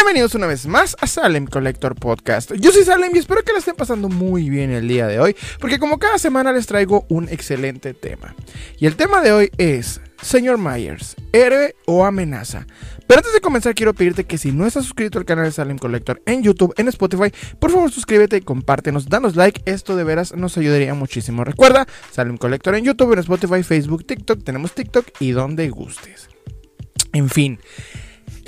Bienvenidos una vez más a Salem Collector Podcast. Yo soy Salem y espero que la estén pasando muy bien el día de hoy, porque como cada semana les traigo un excelente tema. Y el tema de hoy es, señor Myers, héroe o amenaza. Pero antes de comenzar quiero pedirte que si no estás suscrito al canal de Salem Collector en YouTube, en Spotify, por favor suscríbete compártenos, danos like, esto de veras nos ayudaría muchísimo. Recuerda, Salem Collector en YouTube, en Spotify, Facebook, TikTok, tenemos TikTok y donde gustes. En fin.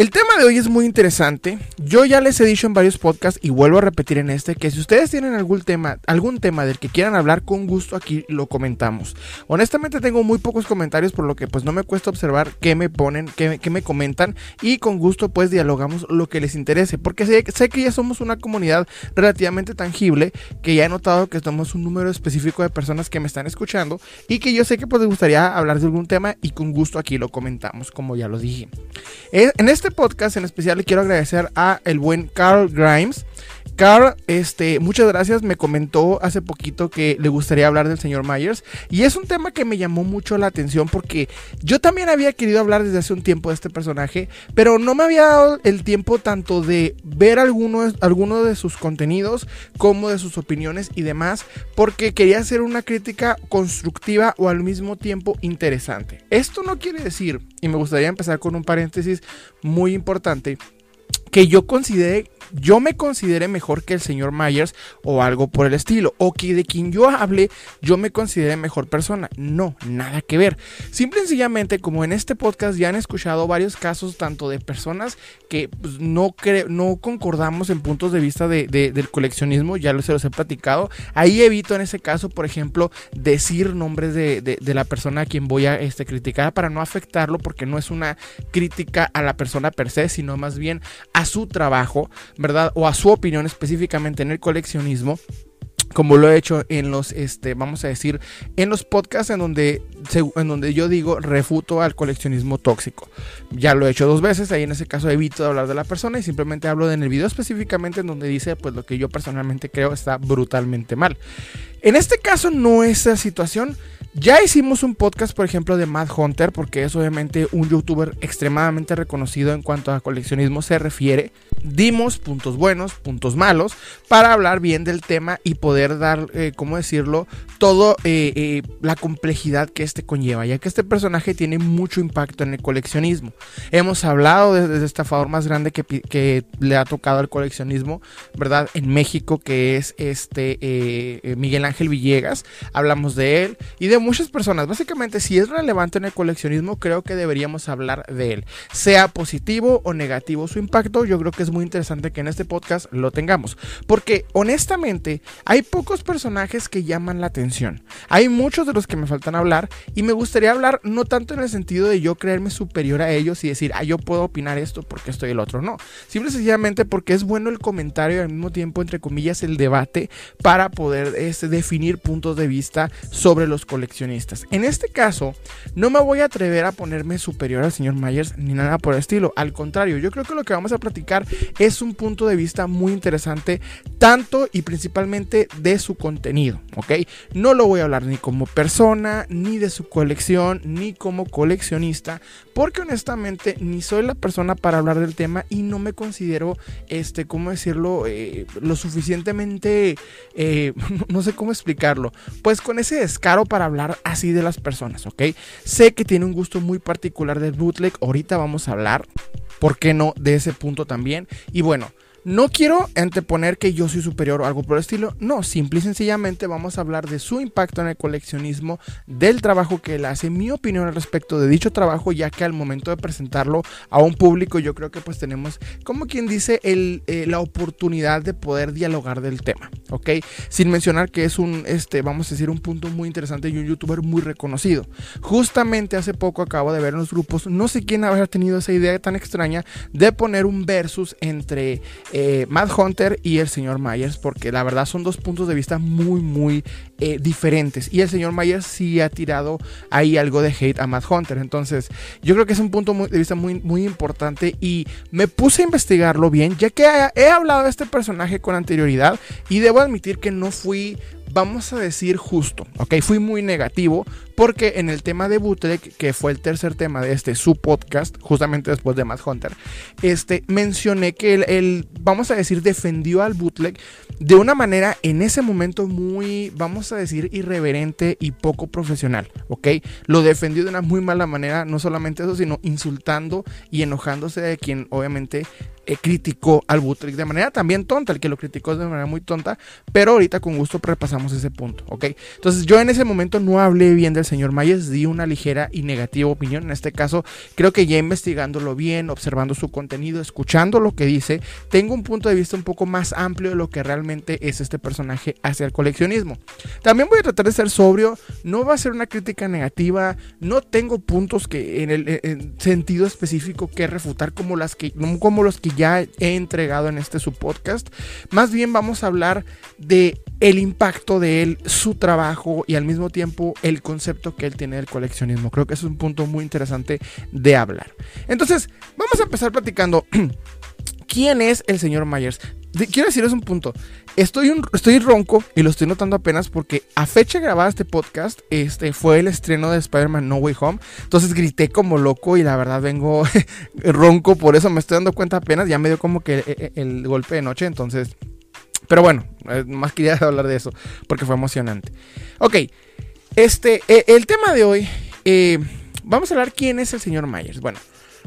El tema de hoy es muy interesante. Yo ya les he dicho en varios podcasts y vuelvo a repetir en este que si ustedes tienen algún tema, algún tema del que quieran hablar con gusto aquí lo comentamos. Honestamente tengo muy pocos comentarios por lo que pues no me cuesta observar qué me ponen, qué, me comentan y con gusto pues dialogamos lo que les interese porque sé, que ya somos una comunidad relativamente tangible que ya he notado que somos un número específico de personas que me están escuchando y que yo sé que pues les gustaría hablar de algún tema y con gusto aquí lo comentamos como ya lo dije. Eh, en este podcast en especial le quiero agradecer a el buen Carl Grimes. Carl, este, muchas gracias. Me comentó hace poquito que le gustaría hablar del señor Myers. Y es un tema que me llamó mucho la atención porque yo también había querido hablar desde hace un tiempo de este personaje, pero no me había dado el tiempo tanto de ver algunos alguno de sus contenidos como de sus opiniones y demás, porque quería hacer una crítica constructiva o al mismo tiempo interesante. Esto no quiere decir, y me gustaría empezar con un paréntesis muy importante, que yo considere yo me considere mejor que el señor Myers o algo por el estilo, o que de quien yo hable yo me considere mejor persona. No, nada que ver. Simple y sencillamente, como en este podcast ya han escuchado varios casos, tanto de personas que pues, no, no concordamos en puntos de vista del coleccionismo, ya se los he platicado. Ahí evito en ese caso, por ejemplo, decir nombres de, la persona a quien voy a este, criticar para no afectarlo, porque no es una crítica a la persona per se, sino más bien a su trabajo. ¿verdad? O a su opinión específicamente en el coleccionismo como lo he hecho en los, este, vamos a decir, en los podcasts en donde, en donde yo digo refuto al coleccionismo tóxico. Ya lo he hecho dos veces, ahí en ese caso evito de hablar de la persona y simplemente hablo en el video específicamente en donde dice pues lo que yo personalmente creo está brutalmente mal. En este caso no es esa situación, ya hicimos un podcast, por ejemplo, de Mad Hunter, porque es obviamente un youtuber extremadamente reconocido en cuanto a coleccionismo se refiere. Dimos puntos buenos, puntos malos, para hablar bien del tema y poder dar, eh, ¿cómo decirlo?, todo eh, eh, la complejidad que este conlleva, ya que este personaje tiene mucho impacto en el coleccionismo. Hemos hablado desde de favor más grande que, que, le ha tocado al coleccionismo, ¿verdad?, en México, que es este Miguel Ángel Villegas. Hablamos de él y de muchas personas. Básicamente, si es relevante en el coleccionismo, creo que deberíamos hablar de él. Sea positivo o negativo su impacto, yo creo que es muy interesante que en este podcast lo tengamos. Porque honestamente, hay pocos personajes que llaman la atención. Hay muchos de los que me faltan hablar y me gustaría hablar no tanto en el sentido de yo creerme superior a ellos y decir, ah, yo puedo opinar esto porque estoy el otro. No. Simple y sencillamente porque es bueno el comentario y al mismo tiempo, entre comillas, el debate para poder este, definir puntos de vista sobre los en este caso, no me voy a atrever a ponerme superior al señor Myers ni nada por el estilo. Al contrario, yo creo que lo que vamos a platicar es un punto de vista muy interesante, tanto y principalmente de su contenido, ¿ok? No lo voy a hablar ni como persona, ni de su colección, ni como coleccionista, porque honestamente ni soy la persona para hablar del tema y no me considero, este, ¿cómo decirlo? Eh, lo suficientemente, eh, no sé cómo explicarlo, pues con ese descaro para hablar así de las personas, ¿ok? Sé que tiene un gusto muy particular del bootleg, ahorita vamos a hablar, ¿por qué no?, de ese punto también. Y bueno, no quiero anteponer que yo soy superior o algo por el estilo. No, simple y sencillamente vamos a hablar de su impacto en el coleccionismo, del trabajo que él hace, mi opinión al respecto de dicho trabajo, ya que al momento de presentarlo a un público, yo creo que pues tenemos, como quien dice, eh, la oportunidad de poder dialogar del tema, ¿ok? Sin mencionar que es un, este, vamos a decir, un punto muy interesante y un youtuber muy reconocido. Justamente hace poco acabo de ver en los grupos, no sé quién habrá tenido esa idea tan extraña de poner un versus entre eh, Mad Hunter y el señor Myers, porque la verdad son dos puntos de vista muy, muy eh, diferentes. Y el señor Myers sí ha tirado ahí algo de hate a Mad Hunter. Entonces, yo creo que es un punto de vista muy, muy importante y me puse a investigarlo bien, ya que he hablado de este personaje con anterioridad y debo admitir que no fui vamos a decir justo, ¿ok? Fui muy negativo porque en el tema de bootleg, que fue el tercer tema de este su podcast, justamente después de Matt Hunter, este, mencioné que él, vamos a decir, defendió al bootleg de una manera en ese momento muy, vamos a decir, irreverente y poco profesional, ¿ok? Lo defendió de una muy mala manera, no solamente eso, sino insultando y enojándose de quien obviamente eh, criticó al bootleg de manera también tonta, el que lo criticó de manera muy tonta, pero ahorita con gusto repasamos ese punto, ¿ok? Entonces yo en ese momento no hablé bien del señor Myers, di una ligera y negativa opinión, en este caso creo que ya investigándolo bien, observando su contenido, escuchando lo que dice, tengo un punto de vista un poco más amplio de lo que realmente es este personaje hacia el coleccionismo. También voy a tratar de ser sobrio, no va a ser una crítica negativa, no tengo puntos que en el sentido específico que refutar como las que como los que ya he entregado en este su podcast. Más bien vamos a hablar de el impacto de él, su trabajo y al mismo tiempo el concepto que él tiene del coleccionismo. Creo que es un punto muy interesante de hablar. Entonces, vamos a empezar platicando. ¿Quién es el señor Myers? quiero decirles un punto. Estoy, estoy ronco y lo estoy notando apenas porque a fecha grabada este podcast este, fue el estreno de Spider-Man No Way Home. Entonces grité como loco y la verdad vengo ronco, por eso me estoy dando cuenta apenas. Ya me dio como que el, el golpe de noche, entonces... Pero bueno, eh, más quería hablar de eso porque fue emocionante. Ok, este, eh, el tema de hoy, eh, vamos a hablar quién es el señor Myers. Bueno,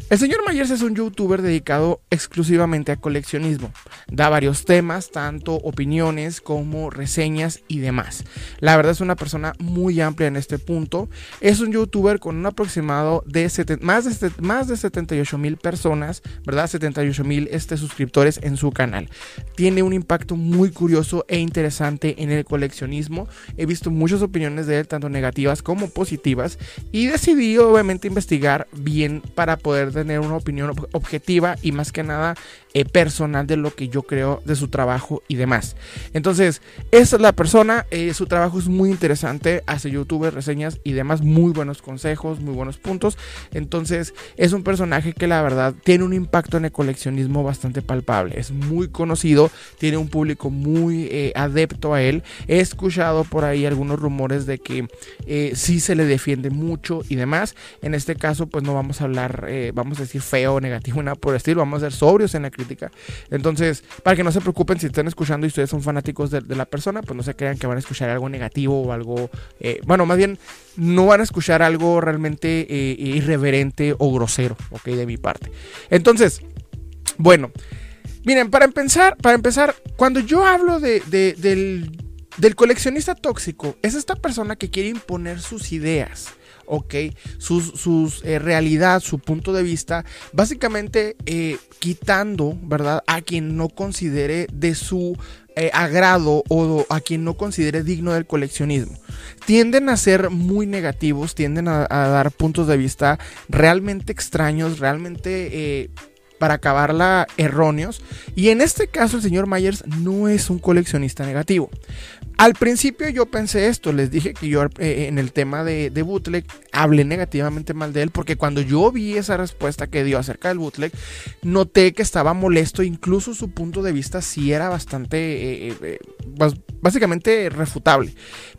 el señor Myers es un youtuber dedicado exclusivamente a coleccionismo. Da varios temas, tanto opiniones como reseñas y demás. La verdad es una persona muy amplia en este punto. Es un youtuber con un aproximado de más, de más de 78 mil personas, ¿verdad? 78 mil este, suscriptores en su canal. Tiene un impacto muy curioso e interesante en el coleccionismo. He visto muchas opiniones de él, tanto negativas como positivas, y decidí obviamente investigar bien para poder tener una opinión objetiva y más que nada eh, personal de lo que yo creo de su trabajo y demás. Entonces, esa es la persona, eh, su trabajo es muy interesante, hace YouTube, reseñas y demás, muy buenos consejos, muy buenos puntos. Entonces, es un personaje que la verdad tiene un impacto en el coleccionismo bastante palpable, es muy conocido, tiene un público muy eh, adepto a él. He escuchado por ahí algunos rumores de que sí se le defiende mucho y demás. En este caso, pues no vamos a hablar, vamos a decir feo o negativo, nada por el estilo, vamos a ser sobrios en la crítica entonces, para que no se preocupen si están escuchando y ustedes son fanáticos de, la persona, pues no se crean que van a escuchar algo negativo o algo, eh, bueno, más bien no van a escuchar algo realmente eh, irreverente o grosero, ok, de mi parte. Entonces, bueno, miren, para empezar, para empezar, cuando yo hablo de, del, del coleccionista tóxico, es esta persona que quiere imponer sus ideas ok, sus, eh, realidad, su punto de vista, básicamente eh, quitando, ¿verdad? A quien no considere de su eh, agrado o a quien no considere digno del coleccionismo. Tienden a ser muy negativos, tienden a, dar puntos de vista realmente extraños, realmente para acabarla erróneos. Y en este caso el señor Myers no es un coleccionista negativo. Al principio yo pensé esto, les dije que yo eh, en el tema de, de, bootleg hablé negativamente mal de él, porque cuando yo vi esa respuesta que dio acerca del bootleg, noté que estaba molesto, incluso su punto de vista sí era bastante, eh, eh, básicamente refutable.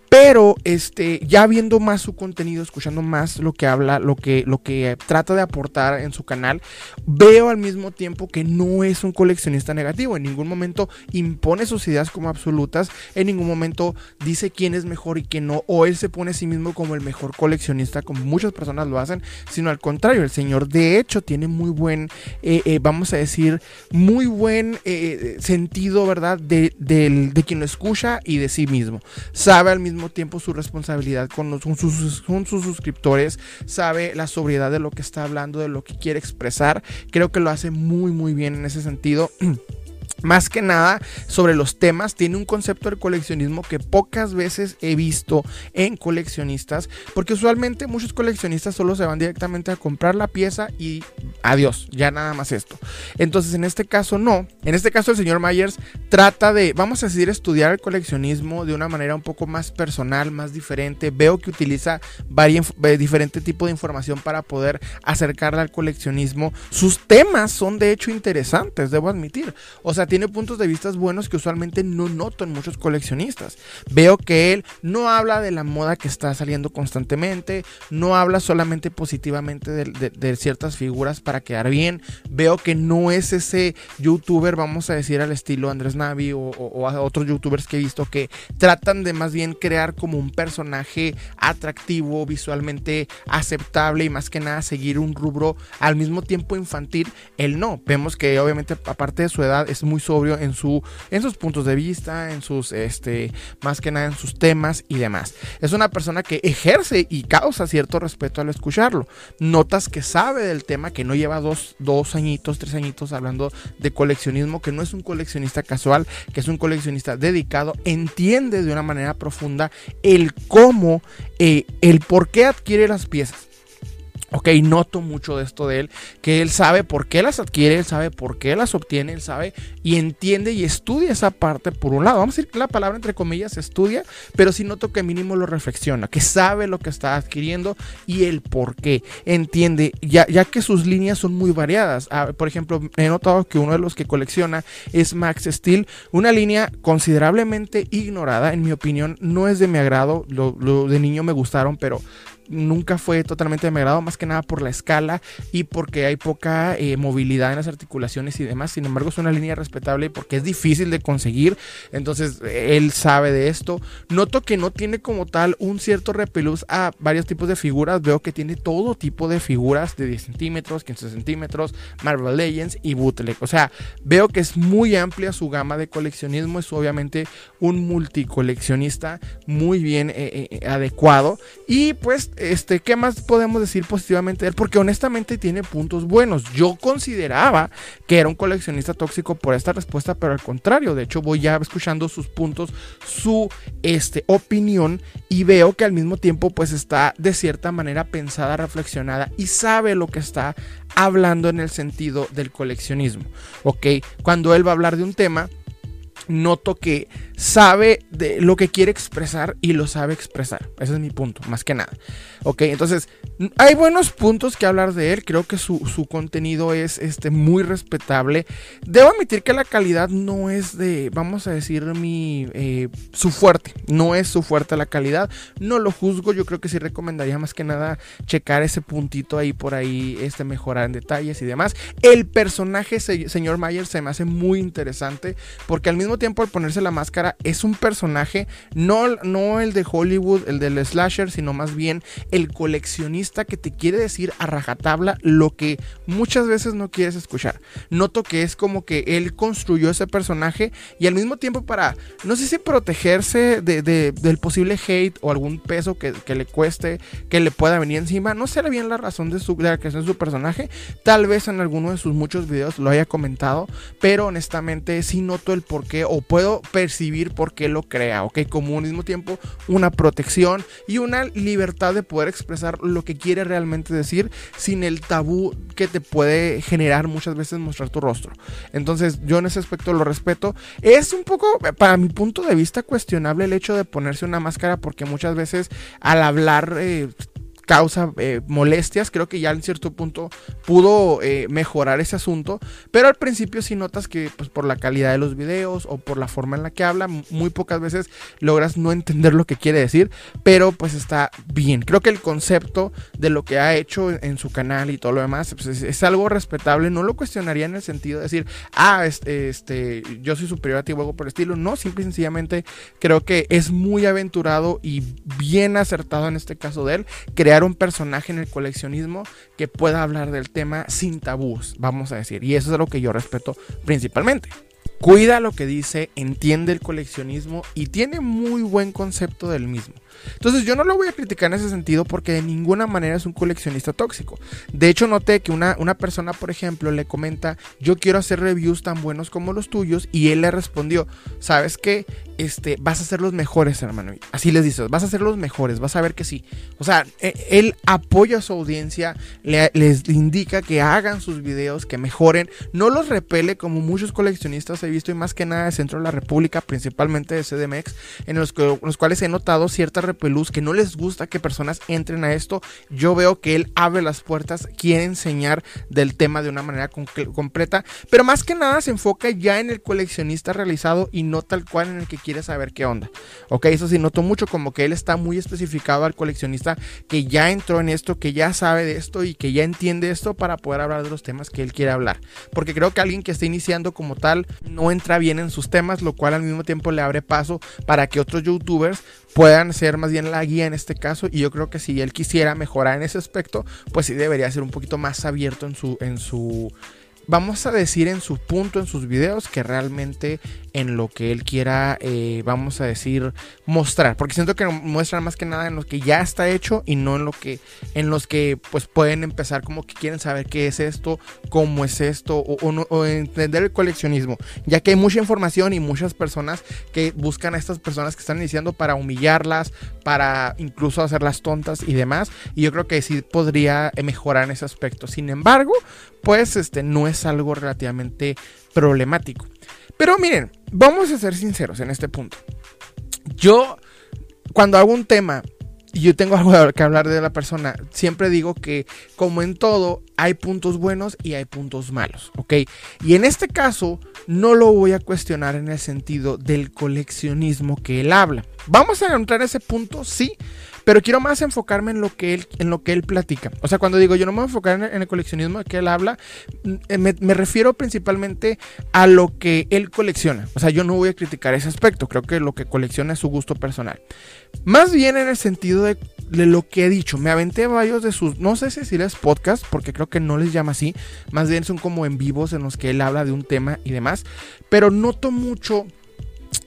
Pero este, ya viendo más su contenido, escuchando más lo que habla, lo que, lo que trata de aportar en su canal, veo al mismo tiempo que no es un coleccionista negativo. En ningún momento impone sus ideas como absolutas, en ningún momento dice quién es mejor y quién no, o él se pone a sí mismo como el mejor coleccionista, como muchas personas lo hacen, sino al contrario, el señor de hecho tiene muy buen, eh, eh, vamos a decir, muy buen eh, sentido, ¿verdad? De, de quien lo escucha y de sí mismo. Sabe al mismo tiempo su responsabilidad con, sus, con sus suscriptores, sabe la sobriedad de lo que está hablando, de lo que quiere expresar. Creo que lo hace muy, muy bien en ese sentido. Más que nada sobre los temas, tiene un concepto del coleccionismo que pocas veces he visto en coleccionistas, porque usualmente muchos coleccionistas solo se van directamente a comprar la pieza y adiós, ya nada más esto. Entonces en este caso no, en este caso el señor Myers trata de, vamos a decir, estudiar el coleccionismo de una manera un poco más personal, más diferente. Veo que utiliza varios, eh, diferente tipo de información para poder acercarla al coleccionismo. Sus temas son de hecho interesantes, debo admitir. O sea, tiene puntos de vista buenos que usualmente no noto en muchos coleccionistas. Veo que él no habla de la moda que está saliendo constantemente, no habla solamente positivamente de, ciertas figuras para quedar bien. Veo que no es ese youtuber, vamos a decir, al estilo Andrés Navi o, o a otros youtubers que he visto que tratan de más bien crear como un personaje atractivo, visualmente aceptable y más que nada seguir un rubro al mismo tiempo infantil. Él no. Vemos que obviamente aparte de su edad es muy sobrio en, su, en sus puntos de vista, en sus, este, más que nada en sus temas y demás. Es una persona que ejerce y causa cierto respeto al escucharlo. Notas que sabe del tema, que no lleva dos, dos añitos, tres añitos hablando de coleccionismo, que no es un coleccionista casual, que es un coleccionista dedicado, entiende de una manera profunda el cómo, eh, el por qué adquiere las piezas. Ok, noto mucho de esto de él, que él sabe por qué las adquiere, él sabe por qué las obtiene, él sabe y entiende y estudia esa parte por un lado. Vamos a decir que la palabra entre comillas estudia, pero sí noto que mínimo lo reflexiona, que sabe lo que está adquiriendo y el por qué. Entiende, ya, ya que sus líneas son muy variadas. Ah, por ejemplo, he notado que uno de los que colecciona es Max Steel, una línea considerablemente ignorada, en mi opinión, no es de mi agrado, lo, lo de niño me gustaron, pero nunca fue totalmente de mi agrado, más que nada por la escala y porque hay poca eh, movilidad en las articulaciones y demás. Sin embargo, es una línea respetable porque es difícil de conseguir. Entonces, él sabe de esto. Noto que no tiene como tal un cierto repelús a varios tipos de figuras. Veo que tiene todo tipo de figuras de 10 centímetros, 15 centímetros, Marvel Legends y bootleg. O sea, veo que es muy amplia su gama de coleccionismo. Es obviamente un multicoleccionista muy bien eh, eh, adecuado. Y pues este, ¿qué más podemos decir positivamente de él? Porque honestamente tiene puntos buenos. Yo consideraba que era un coleccionista tóxico por esta respuesta, pero al contrario, de hecho voy ya escuchando sus puntos, su este, opinión y veo que al mismo tiempo pues está de cierta manera pensada, reflexionada y sabe lo que está hablando en el sentido del coleccionismo. ¿Ok? Cuando él va a hablar de un tema, noto que sabe de lo que quiere expresar y lo sabe expresar. Ese es mi punto, más que nada. Ok, entonces hay buenos puntos que hablar de él. Creo que su, contenido es este, muy respetable. Debo admitir que la calidad no es de, vamos a decir, mi eh, su fuerte. No es su fuerte la calidad. No lo juzgo. Yo creo que sí recomendaría más que nada checar ese puntito ahí por ahí, este, mejorar en detalles y demás. El personaje, señor Mayer, se me hace muy interesante porque al mismo tiempo al ponerse la máscara es un personaje, no, no el de Hollywood, el del slasher, sino más bien el coleccionista que te quiere decir a rajatabla lo que muchas veces no quieres escuchar. Noto que es como que él construyó ese personaje y al mismo tiempo para, no sé si protegerse de, del posible hate o algún peso que, le cueste, que le pueda venir encima, no sé bien la razón de, su, la creación de su personaje, tal vez en alguno de sus muchos videos lo haya comentado, pero honestamente sí noto el porqué o puedo percibir por qué lo crea, ¿ok? Como al mismo tiempo una protección y una libertad de poder expresar lo que quiere realmente decir sin el tabú que te puede generar muchas veces mostrar tu rostro. Entonces yo en ese aspecto lo respeto. Es un poco, para mi punto de vista, cuestionable el hecho de ponerse una máscara porque muchas veces al hablar... Eh, causa eh, molestias. Creo que ya en cierto punto pudo eh, mejorar ese asunto. Pero al principio si notas que pues, por la calidad de los videos o por la forma en la que habla, muy pocas veces logras no entender lo que quiere decir. Pero pues está bien. Creo que el concepto de lo que ha hecho en, su canal y todo lo demás pues, es, algo respetable. No lo cuestionaría en el sentido de decir, ah, este, este yo soy superior a ti o algo por el estilo. No, simple y sencillamente creo que es muy aventurado y bien acertado en este caso de él. Crear un personaje en el coleccionismo que pueda hablar del tema sin tabús, vamos a decir. Y eso es lo que yo respeto principalmente. Cuida lo que dice, entiende el coleccionismo y tiene muy buen concepto del mismo. Entonces yo no lo voy a criticar en ese sentido porque de ninguna manera es un coleccionista tóxico. De hecho noté que una, una persona, por ejemplo, le comenta, yo quiero hacer reviews tan buenos como los tuyos y él le respondió, ¿sabes qué? Este, vas a ser los mejores, hermano. Así les dices, vas a ser los mejores, vas a ver que sí. O sea, e, él apoya a su audiencia, les indica que hagan sus videos, que mejoren, no los repele como muchos coleccionistas he visto y más que nada de centro de la República, principalmente de CDMX, en los, los cuales he notado cierta repelús, que no les gusta que personas entren a esto. Yo veo que él abre las puertas, quiere enseñar del tema de una manera completa, pero más que nada se enfoca ya en el coleccionista realizado y no tal cual en el que quiere saber qué onda. Ok, eso sí, noto mucho como que él está muy especificado al coleccionista que ya entró en esto, que ya sabe de esto y que ya entiende esto para poder hablar de los temas que él quiere hablar. Porque creo que alguien que está iniciando como tal no entra bien en sus temas, lo cual al mismo tiempo le abre paso para que otros youtubers puedan ser más bien la guía en este caso y yo creo que si él quisiera mejorar en ese aspecto, pues sí debería ser un poquito más abierto en su en su vamos a decir en su punto, en sus videos, que realmente en lo que él quiera, eh, vamos a decir, mostrar. Porque siento que muestran más que nada en lo que ya está hecho y no en lo que, en los que pues pueden empezar como que quieren saber qué es esto, cómo es esto, o, entender el coleccionismo. Ya que hay mucha información y muchas personas que buscan a estas personas que están iniciando para humillarlas, para incluso hacerlas tontas y demás. Y yo creo que sí podría mejorar en ese aspecto. Sin embargo, pues este no es algo relativamente problemático. Pero miren, vamos a ser sinceros en este punto. Yo, cuando hago un tema y yo tengo algo que hablar de la persona, siempre digo que, como en todo, hay puntos buenos y hay puntos malos, ¿ok? Y en este caso, no lo voy a cuestionar en el sentido del coleccionismo que él habla. Vamos a entrar a ese punto, sí, pero quiero más enfocarme en lo que él, en lo que él platica. O sea, cuando digo yo no me voy a enfocar en, el coleccionismo de que él habla, mm, eh, me, refiero principalmente a lo que él colecciona. O sea, yo no voy a criticar ese aspecto. Creo que lo que colecciona es su gusto personal. Más bien en el sentido de, lo que he dicho. Me aventé varios de sus, no sé si es podcast, porque creo que no les llama así. Más bien son como en vivos en los que él habla de un tema y demás. Pero noto mucho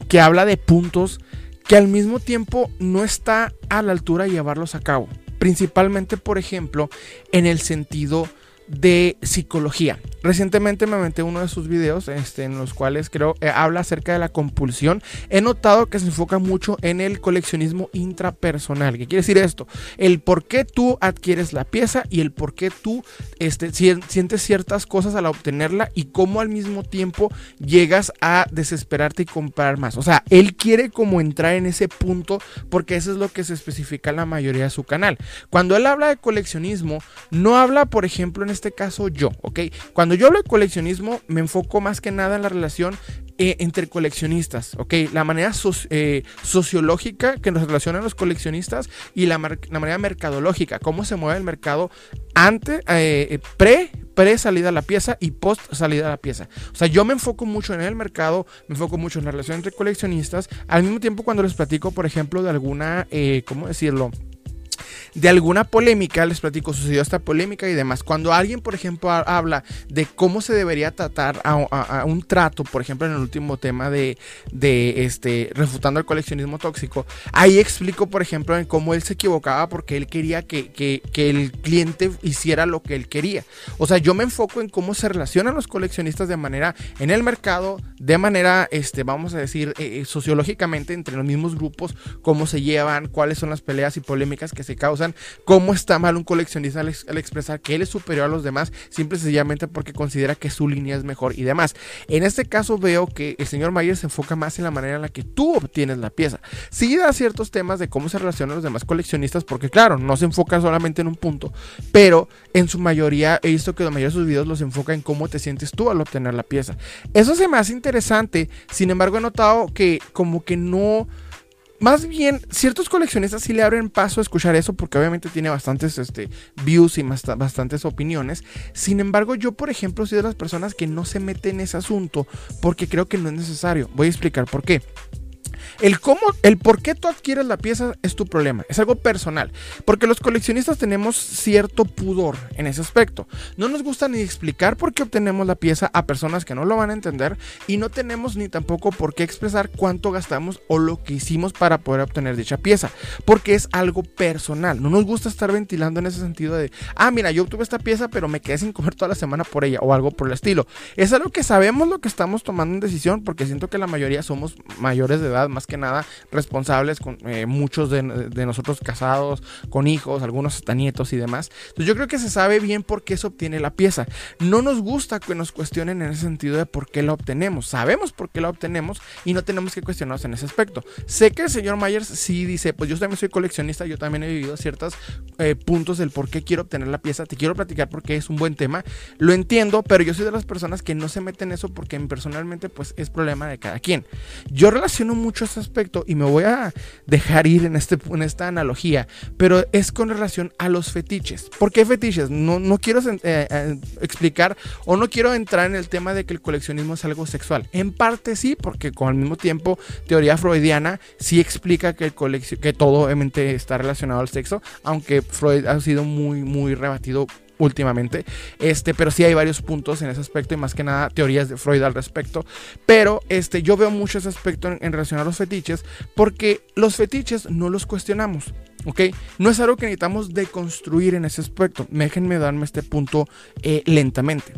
que habla de puntos que al mismo tiempo no está a la altura de llevarlos a cabo. Principalmente, por ejemplo, en el sentido de psicología. Recientemente me aventé uno de sus videos este, en los cuales creo eh, habla acerca de la compulsión. He notado que se enfoca mucho en el coleccionismo intrapersonal. ¿Qué quiere decir esto? El por qué tú adquieres la pieza y el por qué tú este, sientes ciertas cosas al obtenerla y cómo al mismo tiempo llegas a desesperarte y comprar más. O sea, él quiere como entrar en ese punto porque eso es lo que se especifica en la mayoría de su canal. Cuando él habla de coleccionismo, no habla, por ejemplo, en este caso yo, ¿ok? Cuando yo hablo de coleccionismo, me enfoco más que nada en la relación eh, entre coleccionistas, ¿ok? La manera eh, sociológica que nos relacionan los coleccionistas y la, manera mercadológica, cómo se mueve el mercado antes, eh, pre, pre salida la pieza y post salida la pieza. O sea, yo me enfoco mucho en el mercado, me enfoco mucho en la relación entre coleccionistas, al mismo tiempo cuando les platico, por ejemplo, de alguna, ¿cómo decirlo? De alguna polémica, les platico, sucedió esta polémica y demás. Cuando alguien, por ejemplo, habla de cómo se debería tratar a, un trato, por ejemplo, en el último tema de, de, este, refutando el coleccionismo tóxico, ahí explico, por ejemplo, en cómo él se equivocaba porque él quería que, que, el cliente hiciera lo que él quería. O sea, yo me enfoco en cómo se relacionan los coleccionistas de manera en el mercado, de manera, este, vamos a decir, eh, eh, sociológicamente entre los mismos grupos, cómo se llevan, cuáles son las peleas y polémicas que se causan, cómo está mal un coleccionista al, expresar que él es superior a los demás, simple y sencillamente porque considera que su línea es mejor y demás. En este caso veo que el señor Mayer se enfoca más en la manera en la que tú obtienes la pieza. Sí da ciertos temas de cómo se relacionan los demás coleccionistas, porque claro, no se enfoca solamente en un punto, pero en su mayoría he visto que la mayoría de sus videos los enfoca en cómo te sientes tú al obtener la pieza. Eso se me hace interesante, sin embargo he notado que como que no más bien, ciertos coleccionistas sí le abren paso a escuchar eso porque obviamente tiene bastantes este, views y bastantes opiniones. Sin embargo, yo, por ejemplo, soy de las personas que no se meten en ese asunto porque creo que no es necesario. Voy a explicar por qué. El cómo, el por qué tú adquieres la pieza es tu problema, es algo personal, porque los coleccionistas tenemos cierto pudor en ese aspecto. No nos gusta ni explicar por qué obtenemos la pieza a personas que no lo van a entender y no tenemos ni tampoco por qué expresar cuánto gastamos o lo que hicimos para poder obtener dicha pieza, porque es algo personal. No nos gusta estar ventilando en ese sentido de, ah, mira, yo obtuve esta pieza, pero me quedé sin comer toda la semana por ella o algo por el estilo. Es algo que sabemos lo que estamos tomando en decisión porque siento que la mayoría somos mayores de edad Más que nada responsables, con eh, muchos de, nosotros casados, con hijos, algunos hasta nietos y demás. Entonces yo creo que se sabe bien por qué se obtiene la pieza. No nos gusta que nos cuestionen en ese sentido de por qué la obtenemos. Sabemos por qué la obtenemos y no tenemos que cuestionarnos en ese aspecto. Sé que el señor Myers sí dice, pues yo también soy coleccionista, yo también he vivido ciertos eh, puntos del por qué quiero obtener la pieza. Te quiero platicar porque es un buen tema. Lo entiendo, pero yo soy de las personas que no se meten en eso porque personalmente pues es problema de cada quien. Yo relaciono mucho ese aspecto y me voy a dejar ir en, este, en esta analogía, pero es con relación a los fetiches. ¿Por qué fetiches? No, no quiero eh, eh, explicar o no quiero entrar en el tema de que el coleccionismo es algo sexual. En parte sí, porque con al mismo tiempo teoría freudiana sí explica que, el que todo obviamente está relacionado al sexo, aunque Freud ha sido muy, muy rebatido últimamente. Este, pero sí hay varios puntos en ese aspecto y más que nada teorías de Freud al respecto. Pero este, yo veo mucho ese aspecto en, relación a los fetiches porque los fetiches no los cuestionamos. ¿Ok? No es algo que necesitamos deconstruir en ese aspecto. Déjenme darme este punto eh, lentamente.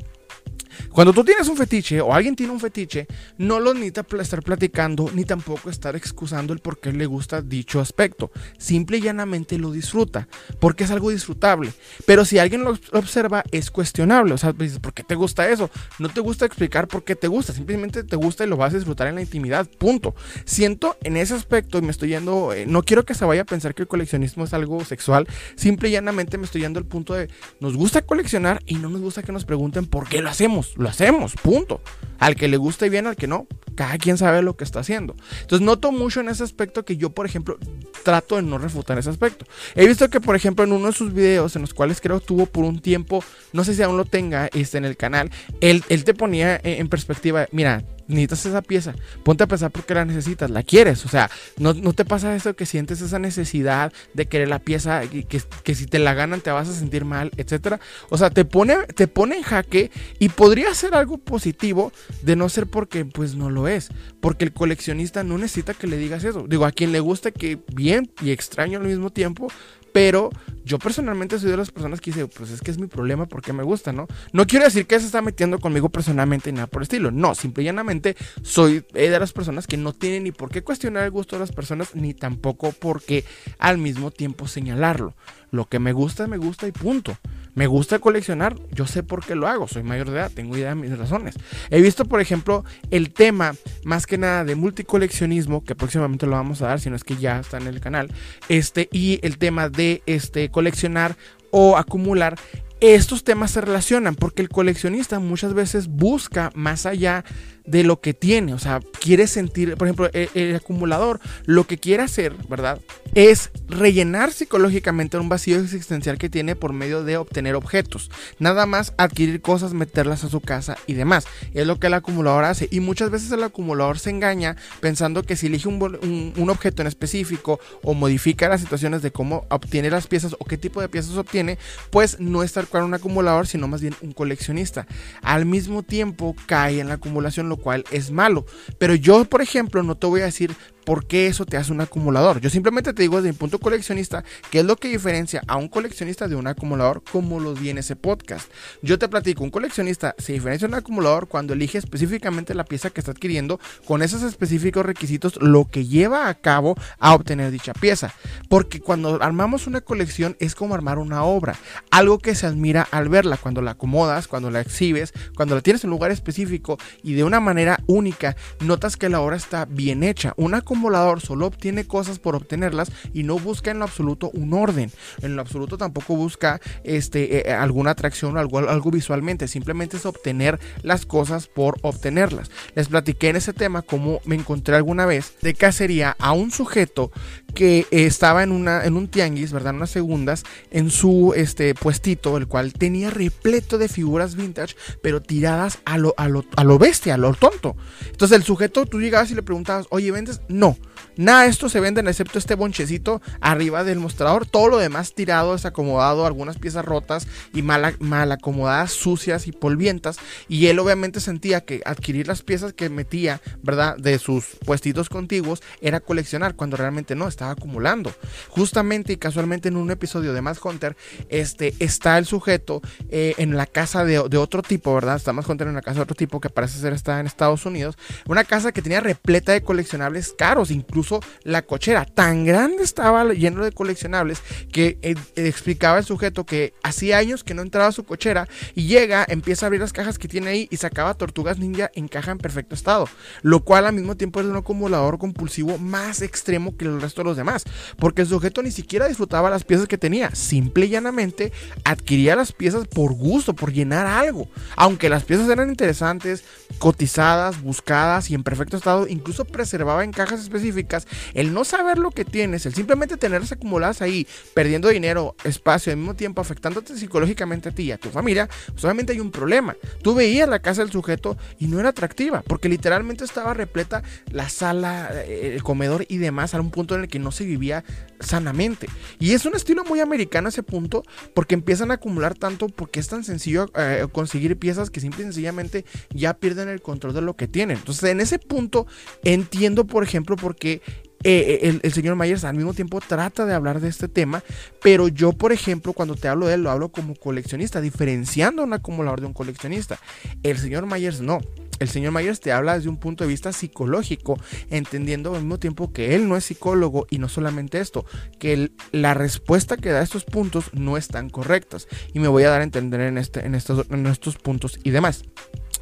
Cuando tú tienes un fetiche o alguien tiene un fetiche, no lo necesita estar platicando ni tampoco estar excusando el por qué le gusta dicho aspecto. Simple y llanamente lo disfruta, porque es algo disfrutable. Pero si alguien lo observa, es cuestionable. O sea, dices, ¿por qué te gusta eso? No te gusta explicar por qué te gusta, simplemente te gusta y lo vas a disfrutar en la intimidad, punto. Siento en ese aspecto y me estoy yendo, eh, no quiero que se vaya a pensar que el coleccionismo es algo sexual, simple y llanamente me estoy yendo al punto de, nos gusta coleccionar y no nos gusta que nos pregunten por qué lo hacemos lo hacemos, punto. Al que le guste bien, al que no, cada quien sabe lo que está haciendo. Entonces noto mucho en ese aspecto que yo, por ejemplo, trato de no refutar ese aspecto. He visto que, por ejemplo, en uno de sus videos, en los cuales creo tuvo por un tiempo, no sé si aún lo tenga este, en el canal, él, él te ponía en perspectiva, mira, necesitas esa pieza, ponte a pensar por qué la necesitas, la quieres, o sea, no, te pasa eso que sientes esa necesidad de querer la pieza, que, que, si te la ganan te vas a sentir mal, etcétera. O sea, te pone, te pone en jaque y podría ser algo positivo de no ser porque pues no es, porque el coleccionista no necesita que le digas eso. Digo, a quien le gusta que bien y extraño al mismo tiempo, pero yo personalmente soy de las personas que dice, pues es que es mi problema porque me gusta, ¿no? No quiero decir que se está metiendo conmigo personalmente ni nada por el estilo. No, simple y llanamente soy de las personas que no tienen ni por qué cuestionar el gusto de las personas, ni tampoco por qué al mismo tiempo señalarlo. Lo que me gusta, me gusta y punto. Me gusta coleccionar, yo sé por qué lo hago, soy mayor de edad, tengo idea de mis razones. He visto, por ejemplo, el tema más que nada de multicoleccionismo, que próximamente lo vamos a dar, si no es que ya está en el canal, este, y el tema de este, coleccionar o acumular estos temas se relacionan porque el coleccionista muchas veces busca más allá de lo que tiene, o sea, quiere sentir, por ejemplo, e, el, acumulador lo que quiere hacer, ¿verdad? Es rellenar psicológicamente un vacío existencial que tiene por medio de obtener objetos, nada más adquirir cosas, meterlas a su casa y demás. Es lo que el acumulador hace y muchas veces el acumulador se engaña pensando que si elige un, un objeto en específico o modifica las situaciones de cómo obtiene las piezas o qué tipo de piezas obtiene, pues no es tal cual un acumulador, sino más bien un coleccionista. Al mismo tiempo cae en la acumulación lo cual es malo. Pero yo, por ejemplo, no te voy a decir por qué eso te hace un acumulador. Yo simplemente te digo desde mi punto coleccionista qué es lo que diferencia a un coleccionista de un acumulador como lo viene ese podcast. Yo te platico, un coleccionista se diferencia de un acumulador cuando elige específicamente la pieza que está adquiriendo con esos específicos requisitos, lo que lleva a cabo a obtener dicha pieza. Porque cuando armamos una colección es como armar una obra, algo que se admira al verla, cuando la acomodas, cuando la exhibes, cuando la tienes en un lugar específico y de una manera única, notas que la obra está bien hecha. Una acumulador solo obtiene cosas por obtenerlas y no busca en lo absoluto un orden. En lo absoluto tampoco busca este, eh, eh, alguna atracción o algo, algo visualmente. Simplemente es obtener las cosas por obtenerlas. Les platiqué en ese tema cómo me encontré alguna vez de cacería a un sujeto que estaba en, una, en un tianguis, ¿verdad? En unas segundas, en su este, puestito, el cual tenía repleto de figuras vintage, pero tiradas a lo, a lo, a lo bestia, a lo tonto. Entonces el sujeto, tú llegabas y le preguntabas, oye, ¿vendes? No, nada de esto se venden excepto este bonchecito arriba del mostrador. Todo lo demás tirado, desacomodado, algunas piezas rotas y mal, mal acomodadas, sucias y polvientas. Y él obviamente sentía que adquirir las piezas que metía, ¿verdad? De sus puestitos contiguos era coleccionar, cuando realmente no, estaba acumulando. Justamente y casualmente en un episodio de Mass Hunter, este, está el sujeto eh, en la casa de, otro tipo, ¿verdad? Está Mass Hunter en la casa de otro tipo que parece ser está en Estados Unidos. Una casa que tenía repleta de coleccionables caros, incluso la cochera. Tan grande estaba lleno de coleccionables que eh, explicaba el sujeto que hacía años que no entraba a su cochera y llega, empieza a abrir las cajas que tiene ahí y sacaba tortugas ninja en caja en perfecto estado. Lo cual al mismo tiempo es un acumulador compulsivo más extremo que el resto de los demás. Porque el sujeto ni siquiera disfrutaba las piezas que tenía. Simple y llanamente adquiría las piezas por gusto, por llenar algo. Aunque las piezas eran interesantes, cotizadas, buscadas y en perfecto estado, incluso preservaba en cajas específicas. El no saber lo que tienes, el simplemente tenerlas acumuladas ahí, perdiendo dinero, espacio, al mismo tiempo afectándote psicológicamente a ti y a tu familia, pues obviamente hay un problema. Tú veías la casa del sujeto y no era atractiva, porque literalmente estaba repleta la sala, eh, el comedor y demás a un punto en el que no se vivía sanamente. Y es un estilo muy americano ese punto, porque empiezan a acumular tanto porque es tan sencillo eh, conseguir piezas que simple y sencillamente ya pierden el control de lo que tienen. Entonces, en ese punto entiendo, por ejemplo, por qué eh, el, el, señor Myers al mismo tiempo trata de hablar de este tema, pero yo, por ejemplo, cuando te hablo de él, lo hablo como coleccionista, diferenciando un acumulador de un coleccionista. El señor Myers no. El señor Myers te habla desde un punto de vista psicológico, entendiendo al mismo tiempo que él no es psicólogo y no solamente esto, que la respuesta que da a estos puntos no están correctas. Y me voy a dar a entender en, este, en, estos, en estos puntos y demás.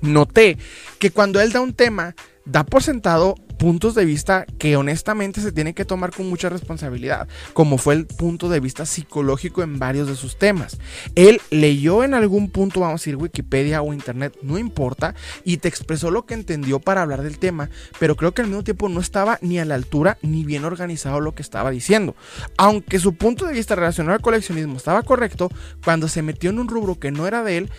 Noté que cuando él da un tema, da por sentado puntos de vista que honestamente se tienen que tomar con mucha responsabilidad, como fue el punto de vista psicológico en varios de sus temas. Él leyó en algún punto, vamos a decir Wikipedia o Internet, no importa, y te expresó lo que entendió para hablar del tema, pero creo que al mismo tiempo no estaba ni a la altura ni bien organizado lo que estaba diciendo. Aunque su punto de vista relacionado al coleccionismo estaba correcto, cuando se metió en un rubro que no era de él,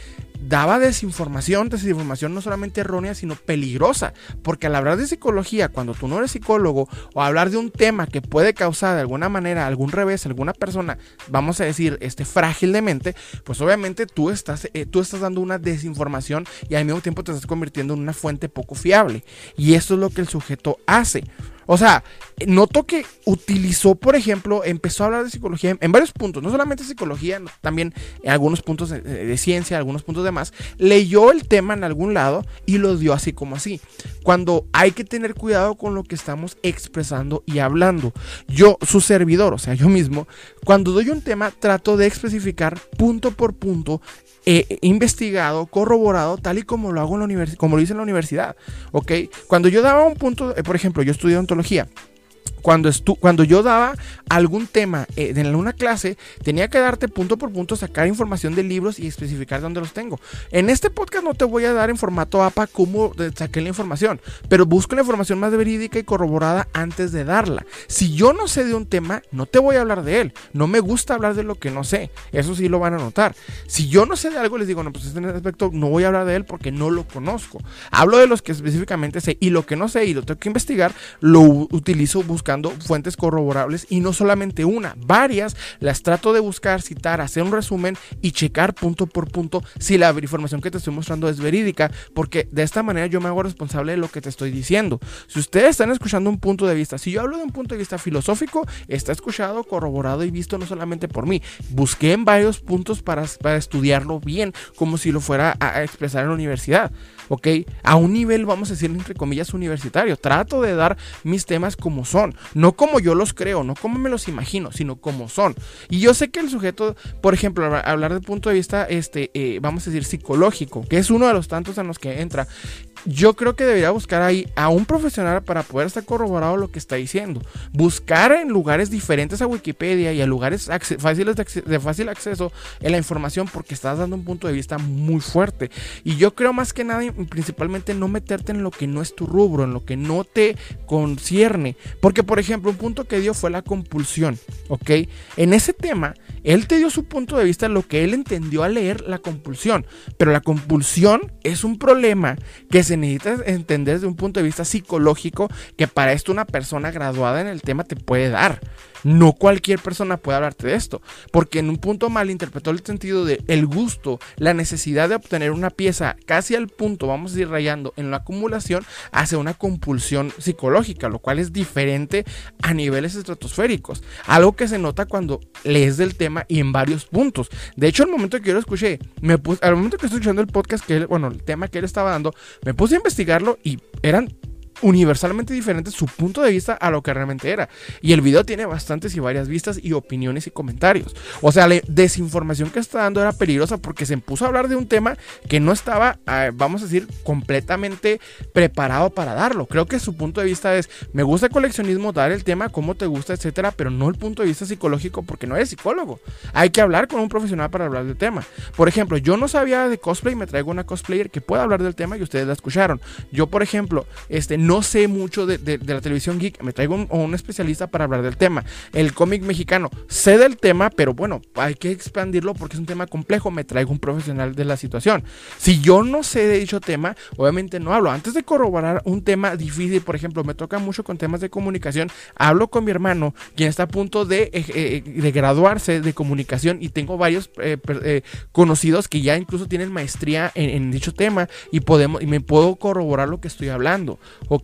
daba desinformación, desinformación no solamente errónea, sino peligrosa, porque al hablar de psicología, cuando tú no eres psicólogo, o hablar de un tema que puede causar de alguna manera algún revés alguna persona, vamos a decir, este frágil de mente, pues obviamente tú estás, eh, tú estás dando una desinformación y al mismo tiempo te estás convirtiendo en una fuente poco fiable. Y eso es lo que el sujeto hace. O sea, noto que utilizó, por ejemplo, empezó a hablar de psicología en, varios puntos, no solamente psicología, también en algunos puntos de, ciencia, algunos puntos de más. Leyó el tema en algún lado y lo dio así como así. Cuando hay que tener cuidado con lo que estamos expresando y hablando. Yo, su servidor, o sea, yo mismo, cuando doy un tema, trato de especificar punto por punto eh, investigado, corroborado, tal y como lo hago en la como lo hice en la universidad. Cuando yo daba un punto, eh, por ejemplo, yo estudié ontología cuando, cuando yo daba algún tema eh, en una clase, tenía que darte punto por punto, sacar información de libros y especificar dónde los tengo. En este podcast no te voy a dar en formato APA cómo saqué la información, pero busco la información más verídica y corroborada antes de darla. Si yo no sé de un tema, no te voy a hablar de él. No me gusta hablar de lo que no sé. Eso sí lo van a notar. Si yo no sé de algo, les digo, no, pues en este aspecto no voy a hablar de él porque no lo conozco. Hablo de los que específicamente sé y lo que no sé y lo tengo que investigar, lo utilizo buscando fuentes corroborables y no solamente una, varias, las trato de buscar, citar, hacer un resumen y checar punto por punto si la información que te estoy mostrando es verídica, porque de esta manera yo me hago responsable de lo que te estoy diciendo. Si ustedes están escuchando un punto de vista, si yo hablo de un punto de vista filosófico, está escuchado, corroborado y visto no solamente por mí, busqué en varios puntos para, para estudiarlo bien, como si lo fuera a expresar en la universidad. ¿Ok? A un nivel, vamos a decir, entre comillas, universitario. Trato de dar mis temas como son, no como yo los creo, no como me los imagino, sino como son. Y yo sé que el sujeto, por ejemplo, hablar de punto de vista, este, eh, vamos a decir, psicológico, que es uno de los tantos en los que entra, yo creo que debería buscar ahí a un profesional para poder estar corroborado lo que está diciendo. Buscar en lugares diferentes a Wikipedia y a lugares fáciles de, fácil acceso en la información porque estás dando un punto de vista muy fuerte. Y yo creo más que nada, principalmente, no meterte en lo que no es tu rubro, en lo que no te concierne. Porque, por ejemplo, un punto que dio fue la compulsión, ¿ok? En ese tema, él te dio su punto de vista, lo que él entendió al leer la compulsión. Pero la compulsión es un problema que se necesita entender desde un punto de vista psicológico que para esto una persona graduada en el tema te puede dar. No cualquier persona puede hablarte de esto, porque en un punto mal interpretó el sentido de el gusto, la necesidad de obtener una pieza casi al punto, vamos a ir rayando en la acumulación, hace una compulsión psicológica, lo cual es diferente a niveles estratosféricos. Algo que se nota cuando lees del tema y en varios puntos. De hecho, al momento que yo lo escuché, me puse, al momento que estoy escuchando el podcast que él, bueno, el tema que él estaba dando, me puse a investigarlo y eran universalmente diferente su punto de vista a lo que realmente era. Y el video tiene bastantes y varias vistas y opiniones y comentarios. O sea, la desinformación que está dando era peligrosa porque se puso a hablar de un tema que no estaba, ah, vamos a decir, completamente preparado para darlo. Creo que su punto de vista es, me gusta el coleccionismo, dar el tema, cómo te gusta, etcétera, pero no el punto de vista psicológico porque no eres psicólogo. Hay que hablar con un profesional para hablar del tema. Por ejemplo, yo no sabía de cosplay, me traigo una cosplayer que pueda hablar del tema y ustedes la escucharon. Yo, por ejemplo, este, no sé mucho de, la televisión geek, me traigo un, un, especialista para hablar del tema. El cómic mexicano, sé del tema, pero bueno, hay que expandirlo porque es un tema complejo, me traigo un profesional de la situación. Si yo no sé de dicho tema, obviamente no hablo. Antes de corroborar un tema difícil, por ejemplo, me toca mucho con temas de comunicación, hablo con mi hermano, quien está a punto de, eh, eh, de graduarse de comunicación y tengo varios eh, conocidos que ya incluso tienen maestría en, en, dicho tema y, podemos, y me puedo corroborar lo que estoy hablando. ¿ok?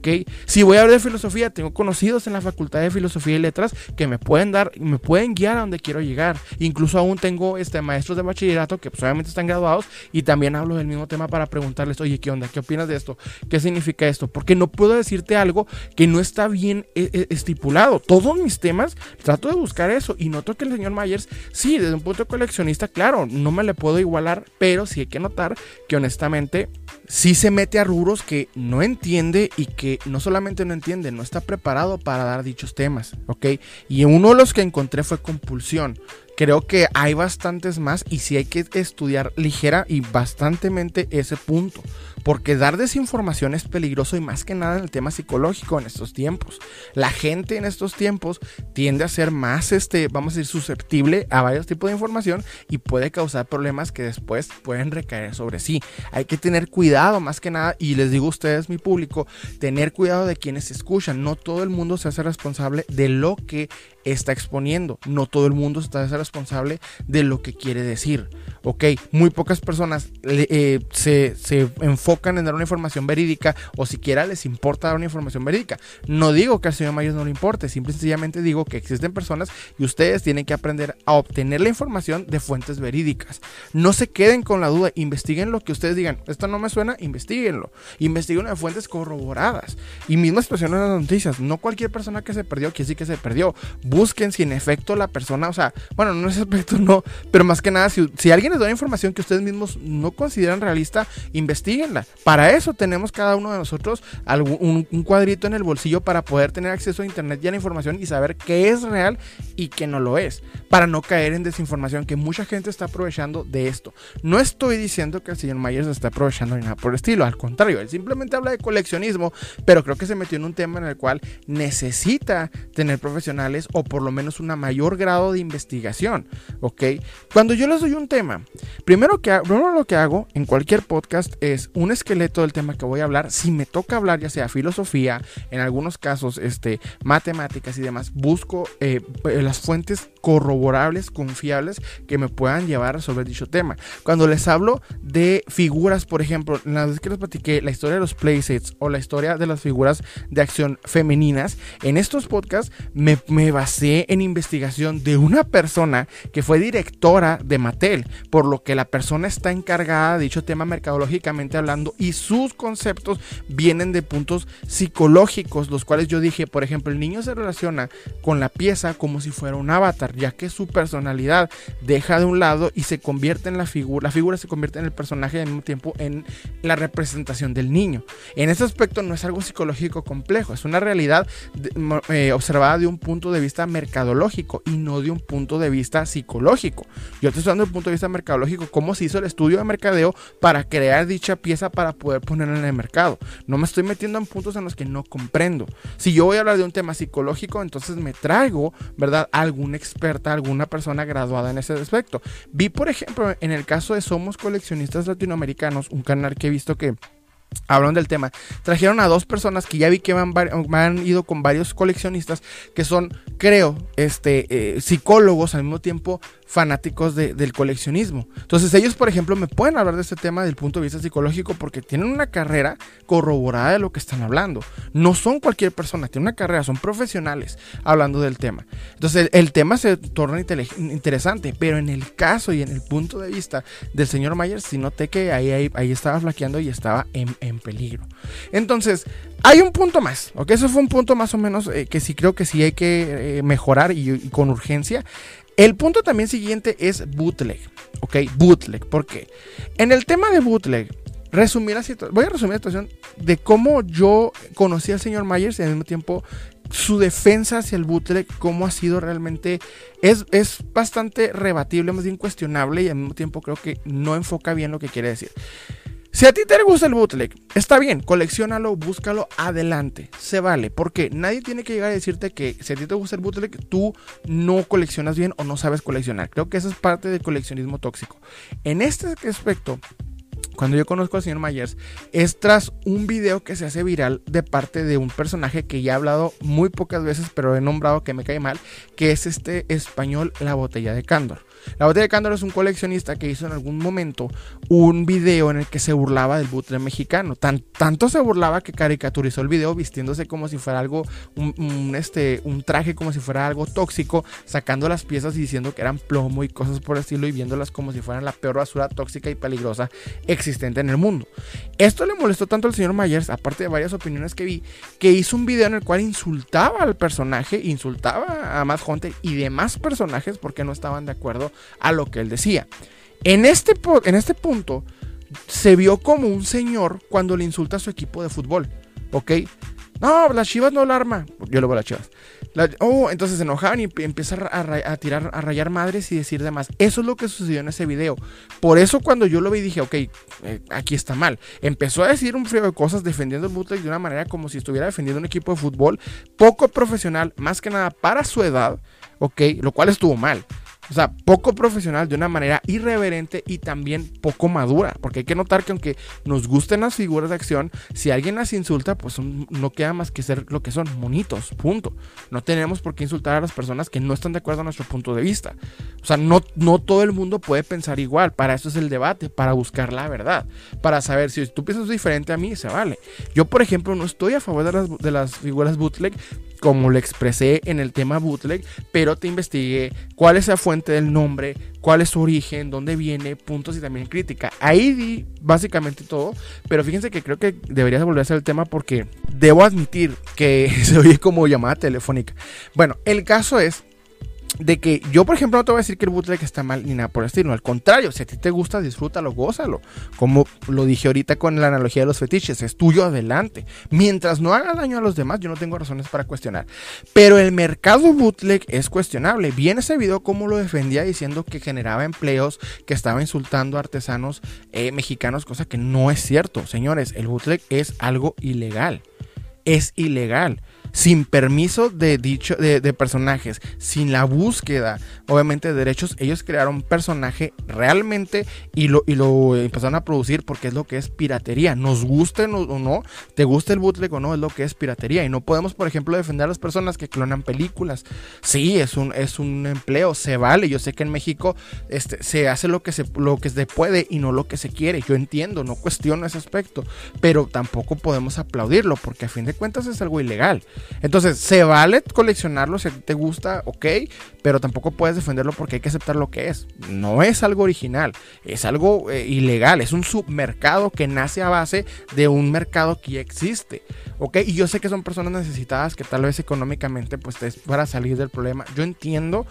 Si voy a hablar de filosofía, tengo conocidos en la Facultad de Filosofía y Letras que me pueden dar, me pueden guiar a donde quiero llegar. Incluso aún tengo este, maestros de bachillerato que pues, obviamente están graduados y también hablo del mismo tema para preguntarles, oye, ¿qué onda? ¿Qué opinas de esto? ¿Qué significa esto? Porque no puedo decirte algo que no está bien e, e, estipulado. Todos mis temas trato de buscar eso y noto que el señor Myers, sí, desde un punto de coleccionista, claro, no me le puedo igualar, pero sí hay que notar que honestamente sí se mete a rubros que no entiende y que no solamente no entiende, no está preparado para dar dichos temas, ¿ok? Y uno de los que encontré fue compulsión. Creo que hay bastantes más y sí hay que estudiar ligera y bastantemente ese punto. Porque dar desinformación es peligroso y más que nada en el tema psicológico en estos tiempos. La gente en estos tiempos tiende a ser más, este, vamos a decir, susceptible a varios tipos de información y puede causar problemas que después pueden recaer sobre sí. Hay que tener cuidado más que nada y les digo a ustedes, mi público, tener cuidado de quienes escuchan. No todo el mundo se hace responsable de lo que está exponiendo. No todo el mundo hace responsable de lo que quiere decir. Ok, muy pocas personas eh, se, se enfocan en dar una información verídica o siquiera les importa dar una información verídica. No digo que al señor Mayos no le importe, simple y sencillamente digo que existen personas y ustedes tienen que aprender a obtener la información de fuentes verídicas. No se queden con la duda, investiguen lo que ustedes digan. Esto no me suena, investiguenlo. Investiguen de fuentes corroboradas. Y misma situación en las noticias. No cualquier persona que se perdió que sí que se perdió. Busquen si en efecto la persona, o sea, bueno, no en ese aspecto no, pero más que nada, si, si alguien les da información que ustedes mismos no consideran realista, investiguenla. Para eso tenemos cada uno de nosotros un, cuadrito en el bolsillo para poder tener acceso a internet y a la información y saber qué es real y qué no lo es. Para no caer en desinformación que mucha gente está aprovechando de esto. No estoy diciendo que el señor Myers está aprovechando ni nada por el estilo. Al contrario, él simplemente habla de coleccionismo, pero creo que se metió en un tema en el cual necesita tener profesionales o por lo menos un mayor grado de investigación. ¿Ok? Cuando yo les doy un tema, primero, que, primero lo que hago en cualquier podcast es un esqueleto del tema que voy a hablar. Si me toca hablar ya sea filosofía, en algunos casos este, matemáticas y demás, busco eh, las fuentes corroborables, confiables, que me puedan llevar a resolver dicho tema. Cuando les hablo de figuras, por ejemplo, la vez que les platiqué la historia de los playsets o la historia de las figuras de acción femeninas, en estos podcasts me, me basé en investigación de una persona que fue directora de Mattel, por lo que la persona está encargada de dicho tema mercadológicamente hablando y sus conceptos vienen de puntos psicológicos, los cuales yo dije, por ejemplo, el niño se relaciona con la pieza como si fuera un avatar, ya que su personalidad deja de un lado y se convierte en la figura, la figura se convierte en el personaje al mismo tiempo en la representación del niño. En ese aspecto no es algo psicológico complejo, es una realidad eh, observada de un punto de vista mercadológico y no de un punto de vista psicológico. Yo estoy hablando de un punto de vista mercadológico, cómo se hizo el estudio de mercadeo para crear dicha pieza para poder ponerlo en el mercado. No me estoy metiendo en puntos en los que no comprendo. Si yo voy a hablar de un tema psicológico, entonces me traigo, ¿verdad? Alguna experta, alguna persona graduada en ese aspecto. Vi, por ejemplo, en el caso de Somos Coleccionistas Latinoamericanos, un canal que he visto que hablaron del tema, trajeron a dos personas que ya vi que van, han ido con varios coleccionistas que son, creo, este, eh, psicólogos al mismo tiempo fanáticos del coleccionismo. Entonces ellos, por ejemplo, me pueden hablar de este tema desde el punto de vista psicológico porque tienen una carrera corroborada de lo que están hablando. No son cualquier persona, tienen una carrera, son profesionales hablando del tema. Entonces el, tema se torna interesante, pero en el caso y en el punto de vista del señor Mayer, sí noté que ahí, ahí, estaba flaqueando y estaba en, peligro. Entonces, hay un punto más, ¿ok? Eso fue un punto más o menos eh, que sí creo que sí hay que eh, mejorar y con urgencia. El punto también siguiente es bootleg. ¿Ok? Bootleg. ¿Por qué? En el tema de bootleg, resumir la. Voy a resumir la situación de cómo yo conocí al señor Myers y al mismo tiempo su defensa hacia el bootleg, cómo ha sido realmente. Es, es bastante rebatible, más bien cuestionable y al mismo tiempo creo que no enfoca bien lo que quiere decir. Si a ti te gusta el bootleg, está bien, coleccionalo, búscalo, adelante, se vale, porque nadie tiene que llegar a decirte que si a ti te gusta el bootleg, tú no coleccionas bien o no sabes coleccionar. Creo que eso es parte del coleccionismo tóxico. En este aspecto, cuando yo conozco al señor Myers, es tras un video que se hace viral de parte de un personaje que ya he hablado muy pocas veces, pero he nombrado que me cae mal, que es este español La Botella de Cándor. La botella de Cándor es un coleccionista que hizo en algún momento un video en el que se burlaba del bootleg mexicano. tanto se burlaba que caricaturizó el video vistiéndose como si fuera algo, un, este, un traje como si fuera algo tóxico, sacando las piezas y diciendo que eran plomo y cosas por el estilo y viéndolas como si fueran la peor basura tóxica y peligrosa existente en el mundo. Esto le molestó tanto al señor Myers, aparte de varias opiniones que vi, que hizo un video en el cual insultaba al personaje, insultaba a Matt Hunter y demás personajes porque no estaban de acuerdo a lo que él decía. En este, en este punto, se vio como un señor cuando le insulta a su equipo de fútbol. ¿Ok? No, las chivas no la arma. Yo lo veo a las chivas. oh, entonces se enojaban y empieza a, tirar, a rayar madres y decir demás. Eso es lo que sucedió en ese video. Por eso cuando yo lo vi dije, ok, eh, aquí está mal. Empezó a decir un frío de cosas defendiendo el bootleg de una manera como si estuviera defendiendo un equipo de fútbol poco profesional, más que nada para su edad, ok, lo cual estuvo mal. O sea, poco profesional de una manera irreverente y también poco madura. Porque hay que notar que aunque nos gusten las figuras de acción, si alguien las insulta, pues no queda más que ser lo que son, monitos, punto. No tenemos por qué insultar a las personas que no están de acuerdo a nuestro punto de vista. O sea, no, no todo el mundo puede pensar igual. Para eso es el debate, para buscar la verdad. Para saber si tú piensas diferente a mí, se vale. Yo, por ejemplo, no estoy a favor de las, de las figuras bootleg como lo expresé en el tema bootleg, pero te investigué cuál es la fuente del nombre, cuál es su origen, dónde viene, puntos y también crítica. Ahí di básicamente todo, pero fíjense que creo que deberías volver a hacer el tema porque debo admitir que se oye como llamada telefónica. Bueno, el caso es de que yo, por ejemplo, no te voy a decir que el bootleg está mal ni nada por el estilo. Al contrario, si a ti te gusta, disfrútalo, gózalo. Como lo dije ahorita con la analogía de los fetiches, es tuyo adelante. Mientras no haga daño a los demás, yo no tengo razones para cuestionar. Pero el mercado bootleg es cuestionable. Viene ese video como lo defendía diciendo que generaba empleos, que estaba insultando a artesanos eh, mexicanos, cosa que no es cierto. Señores, el bootleg es algo ilegal. Es ilegal sin permiso de dicho de, personajes, sin la búsqueda, obviamente, de derechos, ellos crearon un personaje realmente y lo, y lo empezaron a producir porque es lo que es piratería. Nos guste o no, te gusta el bootleg o no, es lo que es piratería. Y no podemos, por ejemplo, defender a las personas que clonan películas. Sí, es un, es un empleo, se vale. Yo sé que en México este, se hace lo que se, lo que se puede y no lo que se quiere. Yo entiendo, no cuestiono ese aspecto, pero tampoco podemos aplaudirlo porque a fin de cuentas es algo ilegal. Entonces, se vale coleccionarlo si a ti te gusta, ok, pero tampoco puedes defenderlo porque hay que aceptar lo que es. No es algo original, es algo eh, ilegal, es un submercado que nace a base de un mercado que ya existe, ok. Y yo sé que son personas necesitadas que tal vez económicamente pues para salir del problema. Yo entiendo,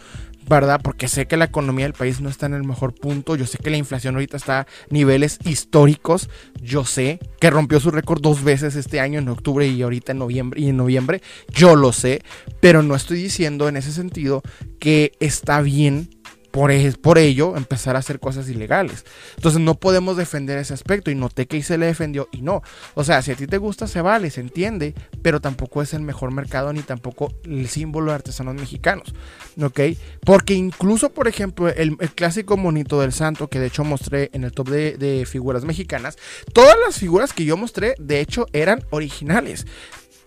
¿verdad? Porque sé que la economía del país no está en el mejor punto. Yo sé que la inflación ahorita está a niveles históricos. Yo sé que rompió su récord dos veces este año en octubre y ahorita en noviembre y en noviembre. Yo lo sé, pero no estoy diciendo en ese sentido que está bien por, por ello empezar a hacer cosas ilegales. Entonces no podemos defender ese aspecto y noté que se le defendió y no. O sea, si a ti te gusta se vale, se entiende, pero tampoco es el mejor mercado ni tampoco el símbolo de artesanos mexicanos. ¿Ok? Porque incluso, por ejemplo, el, clásico monito del santo que de hecho mostré en el top de, de figuras mexicanas, todas las figuras que yo mostré de hecho eran originales.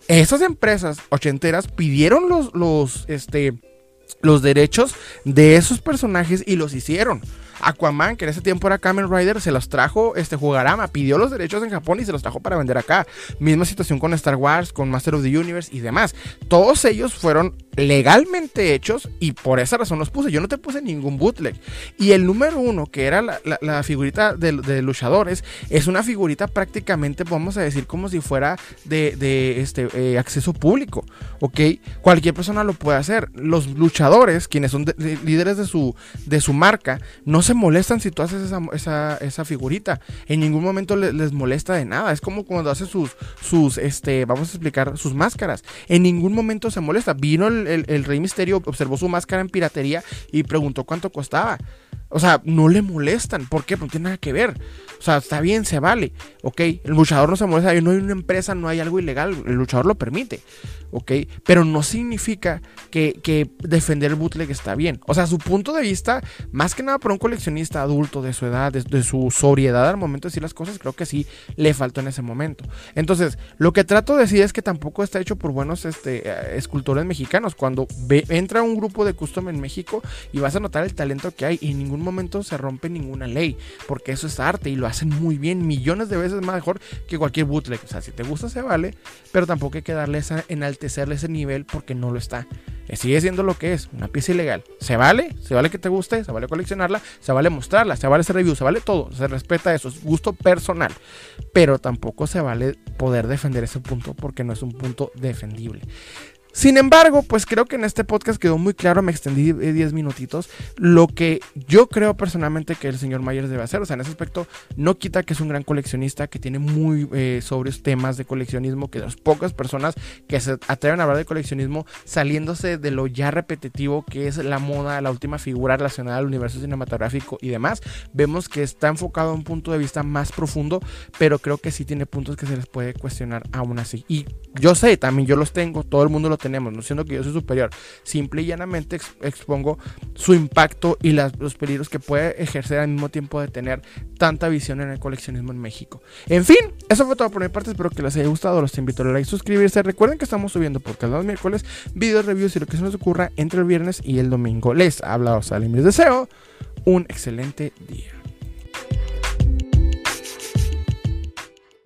Esas empresas ochenteras pidieron los, los, este, los derechos de esos personajes y los hicieron. Aquaman, que en ese tiempo era Kamen Rider, se los trajo este Jugarama, pidió los derechos en Japón y se los trajo para vender acá. Misma situación con Star Wars, con Master of the Universe y demás. Todos ellos fueron legalmente hechos y por esa razón los puse. Yo no te puse ningún bootleg. Y el número uno, que era la, figurita de, luchadores, es una figurita prácticamente, vamos a decir, como si fuera de, este, eh, acceso público. ¿Ok? Cualquier persona lo puede hacer. Los luchadores, quienes son líderes de su, de su marca, no se molestan si tú haces esa, figurita. En ningún momento les, molesta de nada. Es como cuando hace sus, sus, este, vamos a explicar, sus máscaras. En ningún momento se molesta. Vino el, el Rey Misterio, observó su máscara en piratería y preguntó cuánto costaba. O sea, no le molestan. ¿Por qué? Porque no tiene nada que ver. O sea, está bien, se vale. Ok, el luchador no se molesta. No hay una empresa, no hay algo ilegal. El luchador lo permite. Ok, pero no significa que, defender el bootleg está bien. O sea, su punto de vista, más que nada para un coleccionista adulto de su edad, de, su sobriedad al momento de decir las cosas, creo que sí le faltó en ese momento. Entonces, lo que trato de decir es que tampoco está hecho por buenos este, eh, escultores mexicanos. Cuando entra un grupo de custom en México y vas a notar el talento que hay y ningún momento se rompe ninguna ley, porque eso es arte y lo hacen muy bien, millones de veces mejor que cualquier bootleg. O sea, si te gusta se vale, pero tampoco hay que darle enaltecerle ese nivel porque no lo está. Eh, sigue siendo lo que es, una pieza ilegal. Se vale, se vale que te guste, se vale coleccionarla, se vale mostrarla, se vale hacer review, se vale todo, se respeta eso, es gusto personal. Pero tampoco se vale poder defender ese punto porque no es un punto defendible. Sin embargo, pues creo que en este podcast quedó muy claro, me extendí 10 minutitos, lo que yo creo personalmente que el señor Myers debe hacer. O sea, en ese aspecto no quita que es un gran coleccionista, que tiene muy eh, sobrios temas de coleccionismo, que las pocas personas que se atreven a hablar de coleccionismo saliéndose de lo ya repetitivo que es la moda, la última figura relacionada al universo cinematográfico y demás. Vemos que está enfocado a un punto de vista más profundo, pero creo que sí tiene puntos que se les puede cuestionar aún así. Y yo sé, también yo los tengo, todo el mundo lo tenemos, no siendo que yo soy superior. Simple y llanamente expongo su impacto y los peligros que puede ejercer al mismo tiempo de tener tanta visión en el coleccionismo en México. En fin, eso fue todo por mi parte. Espero que les haya gustado. Los invito a like, suscribirse. Recuerden que estamos subiendo por cada miércoles videos, reviews y lo que se nos ocurra entre el viernes y el domingo. Les ha hablado Salim les deseo un excelente día.